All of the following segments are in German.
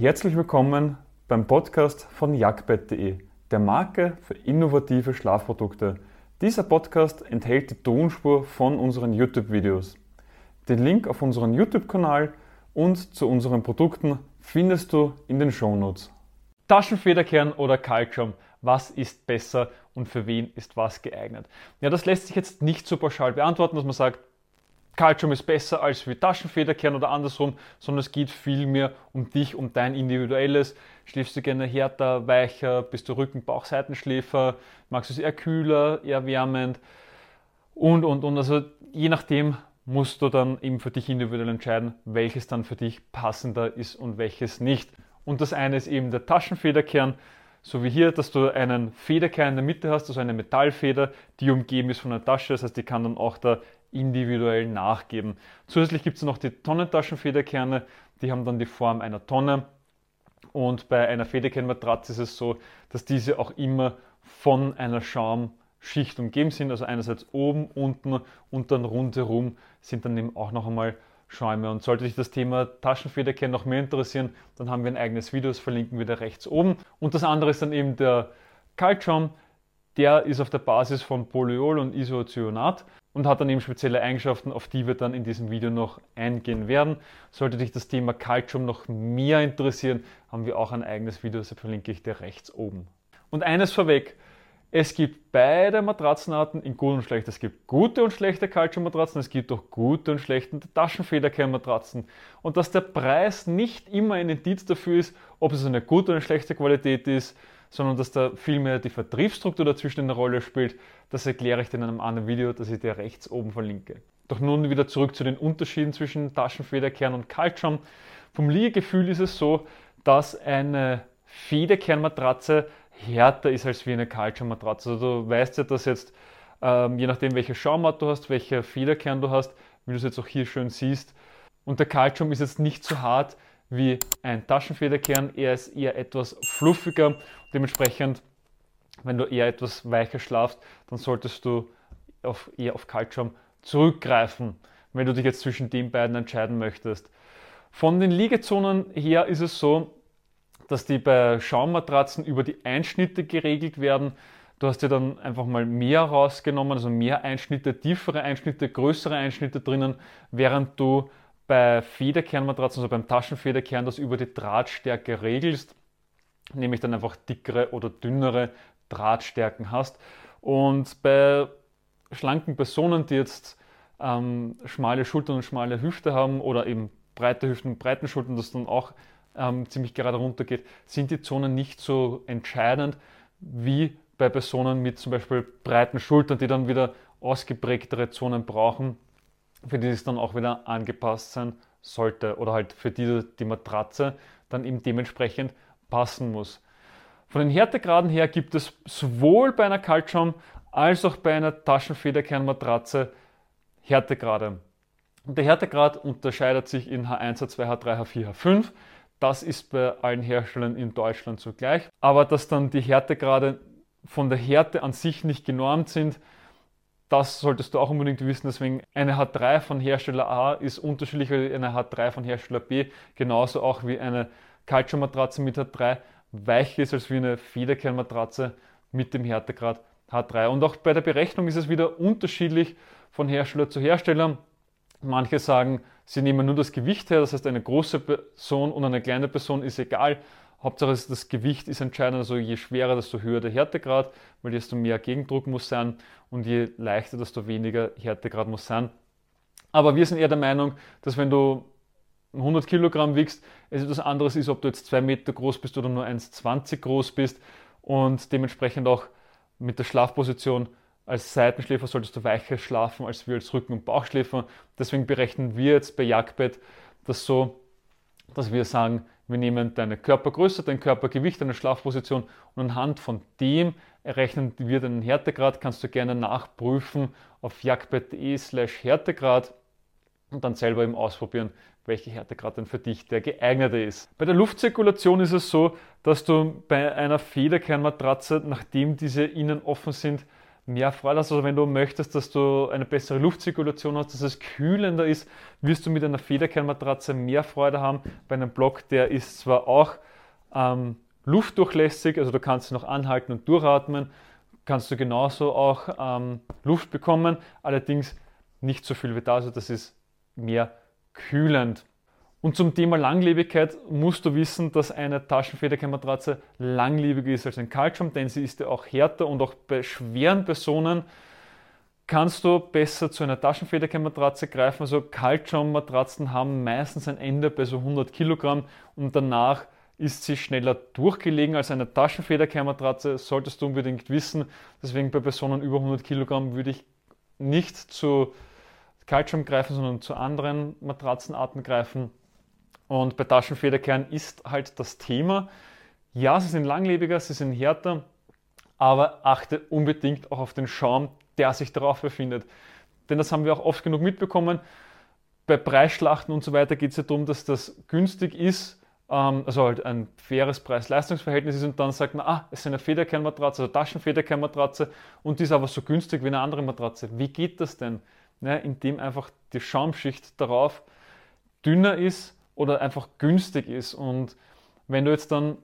Herzlich willkommen beim Podcast von jagdbett.de, der Marke für innovative Schlafprodukte. Dieser Podcast enthält die Tonspur von unseren YouTube-Videos. Den Link auf unseren YouTube-Kanal und zu unseren Produkten findest du in den Shownotes. Taschenfederkern oder Kaltschaum, was ist besser und für wen ist was geeignet? Ja, das lässt sich jetzt nicht so pauschal beantworten, dass man sagt, Kaltschaum ist besser als wie Taschenfederkern oder andersrum, sondern es geht vielmehr um dich, um dein individuelles. Schläfst du gerne härter, weicher, bist du Rücken-, Bauch-, Seitenschläfer, magst du es eher kühler, eher wärmend und, und, und. Also je nachdem musst du dann eben für dich individuell entscheiden, welches dann für dich passender ist und welches nicht. Und das eine ist eben der Taschenfederkern, so wie hier, dass du einen Federkern in der Mitte hast, also eine Metallfeder, die umgeben ist von einer Tasche. Das heißt, die kann dann auch da individuell nachgeben. Zusätzlich gibt es noch die Tonnentaschenfederkerne, die haben dann die Form einer Tonne. Und bei einer Federkernmatratze ist es so, dass diese auch immer von einer Schaumschicht umgeben sind. Also einerseits oben, unten und dann rundherum sind dann eben auch noch einmal Schäume. Und sollte dich das Thema Taschenfederkern noch mehr interessieren, dann haben wir ein eigenes Video, das verlinken wir da rechts oben. Und das andere ist dann eben der Kaltschaum. Der ist auf der Basis von Polyol und Isocyanat und hat dann eben spezielle Eigenschaften, auf die wir dann in diesem Video noch eingehen werden. Sollte dich das Thema Calcium noch mehr interessieren, haben wir auch ein eigenes Video, das verlinke ich dir rechts oben. Und eines vorweg, es gibt beide Matratzenarten in gut und schlecht. Es gibt gute und schlechte Calcium-Matratzen, es gibt auch gute und schlechte Taschenfederkernmatratzen. Und dass der Preis nicht immer ein Indiz dafür ist, ob es eine gute oder eine schlechte Qualität ist, sondern dass da vielmehr die Vertriebsstruktur dazwischen eine Rolle spielt. Das erkläre ich dir in einem anderen Video, das ich dir rechts oben verlinke. Doch nun wieder zurück zu den Unterschieden zwischen Taschenfederkern und Kaltschaum. Vom Liegegefühl ist es so, dass eine Federkernmatratze härter ist als wie eine Kaltschaummatratze. Also du weißt ja, dass jetzt, ähm, je nachdem welche Schaumart du hast, welcher Federkern du hast, wie du es jetzt auch hier schön siehst, und der Kaltschaum ist jetzt nicht so hart wie ein Taschenfederkern. Er ist eher etwas fluffiger. Dementsprechend, wenn du eher etwas weicher schlafst, dann solltest du auf, eher auf Kaltschaum zurückgreifen, wenn du dich jetzt zwischen den beiden entscheiden möchtest. Von den Liegezonen her ist es so, dass die bei Schaummatratzen über die Einschnitte geregelt werden. Du hast dir dann einfach mal mehr rausgenommen, also mehr Einschnitte, tiefere Einschnitte, größere Einschnitte drinnen, während du bei Federkernmatratzen, also beim Taschenfederkern, das über die Drahtstärke regelst, nämlich dann einfach dickere oder dünnere Drahtstärken hast. Und bei schlanken Personen, die jetzt ähm, schmale Schultern und schmale Hüfte haben oder eben breite Hüften und breiten Schultern, das dann auch ähm, ziemlich gerade runter geht, sind die Zonen nicht so entscheidend wie bei Personen mit zum Beispiel breiten Schultern, die dann wieder ausgeprägtere Zonen brauchen für die es dann auch wieder angepasst sein sollte oder halt für die die Matratze dann eben dementsprechend passen muss. Von den Härtegraden her gibt es sowohl bei einer Kaltschaum als auch bei einer Taschenfederkernmatratze Härtegrade. Und der Härtegrad unterscheidet sich in H1, H2, H3, H4, H5. Das ist bei allen Herstellern in Deutschland so gleich. Aber dass dann die Härtegrade von der Härte an sich nicht genormt sind, das solltest du auch unbedingt wissen. Deswegen eine H3 von Hersteller A ist unterschiedlicher als eine H3 von Hersteller B. Genauso auch wie eine Calcio-Matratze mit H3 weicher ist als wie eine Federkernmatratze mit dem Härtegrad H3. Und auch bei der Berechnung ist es wieder unterschiedlich von Hersteller zu Hersteller. Manche sagen, sie nehmen nur das Gewicht her, das heißt eine große Person und eine kleine Person ist egal. Hauptsache das Gewicht ist entscheidend, also je schwerer, desto höher der Härtegrad, weil desto mehr Gegendruck muss sein und je leichter, desto weniger Härtegrad muss sein. Aber wir sind eher der Meinung, dass wenn du 100 Kilogramm wiegst, es etwas anderes ist, ob du jetzt 2 Meter groß bist oder nur 1,20 groß bist und dementsprechend auch mit der Schlafposition als Seitenschläfer solltest du weicher schlafen als wir als Rücken- und Bauchschläfer. Deswegen berechnen wir jetzt bei Jagdbett das so, dass wir sagen, wir nehmen deine Körpergröße, dein Körpergewicht, deine Schlafposition und anhand von dem errechnen wir deinen Härtegrad. Kannst du gerne nachprüfen auf jagdbett.de slash Härtegrad und dann selber eben ausprobieren, welcher Härtegrad denn für dich der geeignete ist. Bei der Luftzirkulation ist es so, dass du bei einer Federkernmatratze, nachdem diese innen offen sind, mehr Freude hast. Also wenn du möchtest, dass du eine bessere Luftzirkulation hast, dass es kühlender ist, wirst du mit einer Federkernmatratze mehr Freude haben. Bei einem Block, der ist zwar auch ähm, luftdurchlässig, also du kannst noch anhalten und durchatmen, kannst du genauso auch ähm, Luft bekommen, allerdings nicht so viel wie da, also das ist mehr kühlend. Und zum Thema Langlebigkeit musst du wissen, dass eine Taschenfederkernmatratze langlebiger ist als ein Kaltschaum, denn sie ist ja auch härter und auch bei schweren Personen kannst du besser zu einer Taschenfederkernmatratze greifen. Also Kaltschaummatratzen haben meistens ein Ende bei so 100 Kilogramm und danach ist sie schneller durchgelegen als eine Taschenfederkernmatratze, solltest du unbedingt wissen. Deswegen bei Personen über 100 Kilogramm würde ich nicht zu Kaltschaum greifen, sondern zu anderen Matratzenarten greifen. Und bei Taschenfederkern ist halt das Thema, ja, sie sind langlebiger, sie sind härter, aber achte unbedingt auch auf den Schaum, der sich darauf befindet. Denn das haben wir auch oft genug mitbekommen. Bei Preisschlachten und so weiter geht es ja darum, dass das günstig ist, ähm, also halt ein faires Preis-Leistungs-Verhältnis ist und dann sagt man, ah, es ist eine Federkernmatratze, also Taschenfederkernmatratze und die ist aber so günstig wie eine andere Matratze. Wie geht das denn? Ne, indem einfach die Schaumschicht darauf dünner ist oder einfach günstig ist. Und wenn du jetzt dann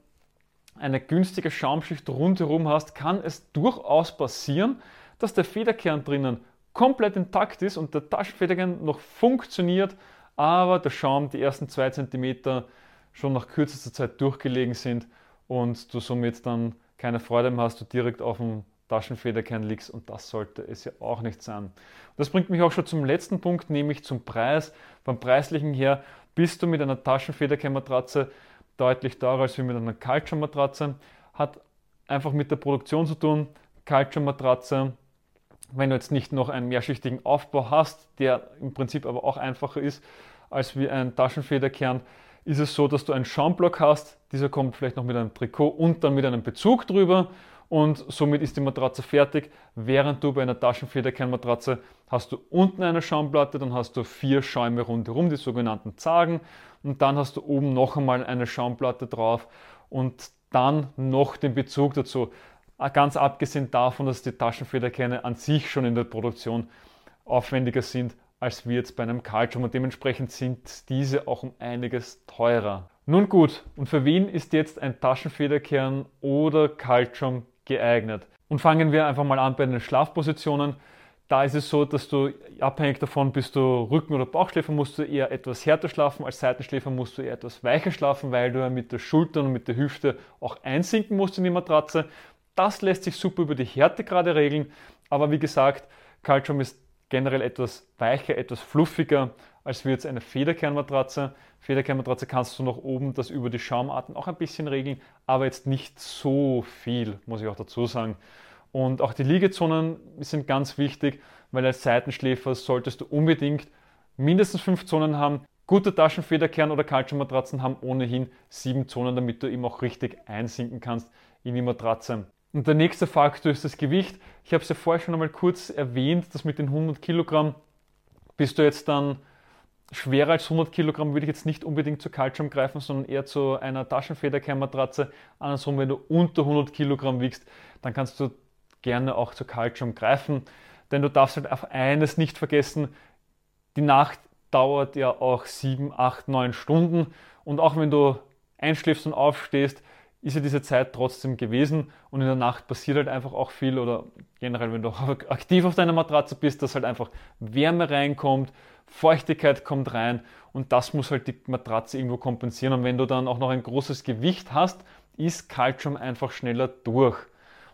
eine günstige Schaumschicht rundherum hast, kann es durchaus passieren, dass der Federkern drinnen komplett intakt ist und der Taschenfederkern noch funktioniert, aber der Schaum die ersten zwei Zentimeter schon nach kürzester Zeit durchgelegen sind und du somit dann keine Freude mehr hast, du direkt auf dem Taschenfederkern liegst und das sollte es ja auch nicht sein. Das bringt mich auch schon zum letzten Punkt, nämlich zum Preis. Beim preislichen her bist du mit einer Taschenfederkernmatratze deutlich teurer als mit einer Kaltschaummatratze. Hat einfach mit der Produktion zu tun. Kaltschaummatratze, wenn du jetzt nicht noch einen mehrschichtigen Aufbau hast, der im Prinzip aber auch einfacher ist als wie ein Taschenfederkern, ist es so, dass du einen Schaumblock hast. Dieser kommt vielleicht noch mit einem Trikot und dann mit einem Bezug drüber und somit ist die Matratze fertig. Während du bei einer Taschenfederkernmatratze hast du unten eine Schaumplatte, dann hast du vier Schäume rundherum, die sogenannten Zagen und dann hast du oben noch einmal eine Schaumplatte drauf und dann noch den Bezug dazu. Ganz abgesehen davon, dass die Taschenfederkerne an sich schon in der Produktion aufwendiger sind als wir jetzt bei einem Kaltschaum und dementsprechend sind diese auch um einiges teurer. Nun gut, und für wen ist jetzt ein Taschenfederkern oder Kaltschaum geeignet. Und fangen wir einfach mal an bei den Schlafpositionen. Da ist es so, dass du abhängig davon, bist du Rücken- oder Bauchschläfer, musst du eher etwas härter schlafen, als Seitenschläfer musst du eher etwas weicher schlafen, weil du ja mit der Schulter und mit der Hüfte auch einsinken musst in die Matratze. Das lässt sich super über die Härtegrade regeln, aber wie gesagt, Calcium ist generell etwas weicher, etwas fluffiger als wie jetzt eine Federkernmatratze. Federkernmatratze kannst du nach oben das über die Schaumarten auch ein bisschen regeln, aber jetzt nicht so viel, muss ich auch dazu sagen. Und auch die Liegezonen sind ganz wichtig, weil als Seitenschläfer solltest du unbedingt mindestens fünf Zonen haben. Gute Taschenfederkern oder Kaltschaummatratzen haben ohnehin sieben Zonen, damit du eben auch richtig einsinken kannst in die Matratze. Und der nächste Faktor ist das Gewicht. Ich habe es ja vorher schon einmal kurz erwähnt, dass mit den 100 Kilogramm bist du jetzt dann schwerer als 100 Kilogramm würde ich jetzt nicht unbedingt zu Kaltschaum greifen, sondern eher zu einer Taschenfederkernmatratze. Andersrum, wenn du unter 100 Kilogramm wiegst, dann kannst du gerne auch zu Kaltschaum greifen. Denn du darfst halt auf eines nicht vergessen, die Nacht dauert ja auch 7, 8, 9 Stunden. Und auch wenn du einschläfst und aufstehst, ist ja diese Zeit trotzdem gewesen und in der Nacht passiert halt einfach auch viel oder generell, wenn du aktiv auf deiner Matratze bist, dass halt einfach Wärme reinkommt, Feuchtigkeit kommt rein und das muss halt die Matratze irgendwo kompensieren. Und wenn du dann auch noch ein großes Gewicht hast, ist Kaltschaum einfach schneller durch.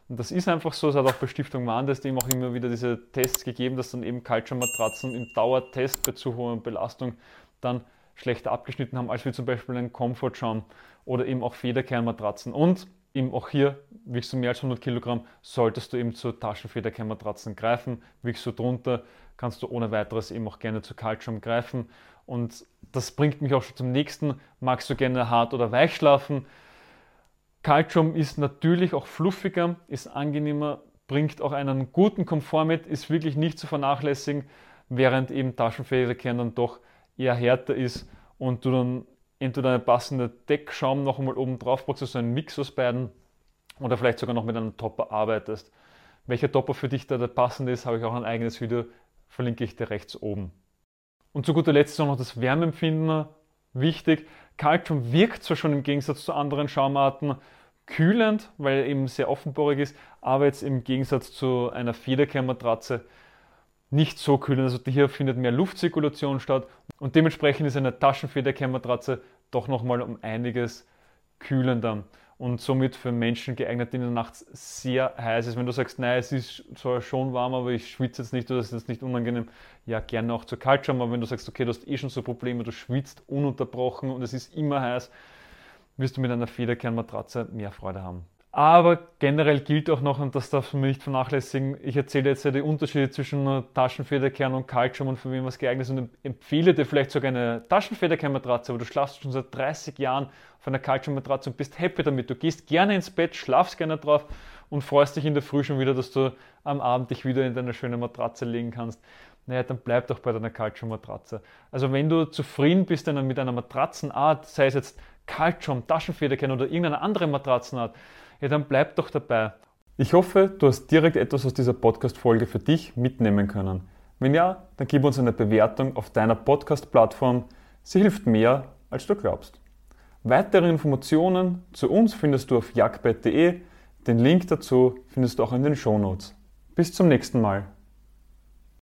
Und das ist einfach so, es hat auch bei Stiftung Warndes eben auch immer wieder diese Tests gegeben, dass dann eben Kaltschaummatratzen im Dauertest bei zu hoher Belastung dann schlechter abgeschnitten haben, als wie zum Beispiel ein Comfortschaum oder eben auch Federkernmatratzen. Und eben auch hier, wiegst du mehr als 100 Kilogramm, solltest du eben zu Taschenfederkernmatratzen greifen. Wiegst du drunter, kannst du ohne weiteres eben auch gerne zu Kaltschaum greifen. Und das bringt mich auch schon zum nächsten. Magst du gerne hart oder weich schlafen? Kaltschaum ist natürlich auch fluffiger, ist angenehmer, bringt auch einen guten Komfort mit, ist wirklich nicht zu vernachlässigen, während eben Taschenfederkern dann doch eher härter ist und du dann entweder eine passende Deckschaum noch einmal oben drauf brauchst, also einen Mix aus beiden oder vielleicht sogar noch mit einem Topper arbeitest. Welcher Topper für dich da der passende ist, habe ich auch ein eigenes Video, verlinke ich dir rechts oben. Und zu guter Letzt noch das Wärmeempfinden. Wichtig, Calcium wirkt zwar schon im Gegensatz zu anderen Schaumarten kühlend, weil er eben sehr offenporig ist, aber jetzt im Gegensatz zu einer Federkehrmatratze nicht so kühlend. Also hier findet mehr Luftzirkulation statt und dementsprechend ist eine Taschenfederkehrmatratze doch nochmal um einiges kühlender und somit für Menschen geeignet, denen nachts sehr heiß ist. Wenn du sagst, nein, es ist zwar schon warm, aber ich schwitze jetzt nicht oder es ist jetzt nicht unangenehm, ja, gerne auch zu kalt schauen. Aber wenn du sagst, okay, du hast eh schon so Probleme, du schwitzt ununterbrochen und es ist immer heiß, wirst du mit einer Federkernmatratze mehr Freude haben. Aber generell gilt auch noch, und das darf man nicht vernachlässigen, ich erzähle jetzt ja die Unterschiede zwischen Taschenfederkern und Kaltschaum und für wen was geeignet ist und empfehle dir vielleicht sogar eine Taschenfederkernmatratze, aber du schlafst schon seit 30 Jahren auf einer Kaltschaummatratze und bist happy damit. Du gehst gerne ins Bett, schlafst gerne drauf und freust dich in der Früh schon wieder, dass du am Abend dich wieder in deine schöne Matratze legen kannst. Naja, dann bleib doch bei deiner Kaltschaummatratze. Also wenn du zufrieden bist mit einer Matratzenart, sei es jetzt Kaltschaum, Taschenfederkern oder irgendeine andere Matratzenart, ja, dann bleib doch dabei. Ich hoffe, du hast direkt etwas aus dieser Podcast-Folge für dich mitnehmen können. Wenn ja, dann gib uns eine Bewertung auf deiner Podcast-Plattform. Sie hilft mehr, als du glaubst. Weitere Informationen zu uns findest du auf jagdbett.de. Den Link dazu findest du auch in den Shownotes. Bis zum nächsten Mal.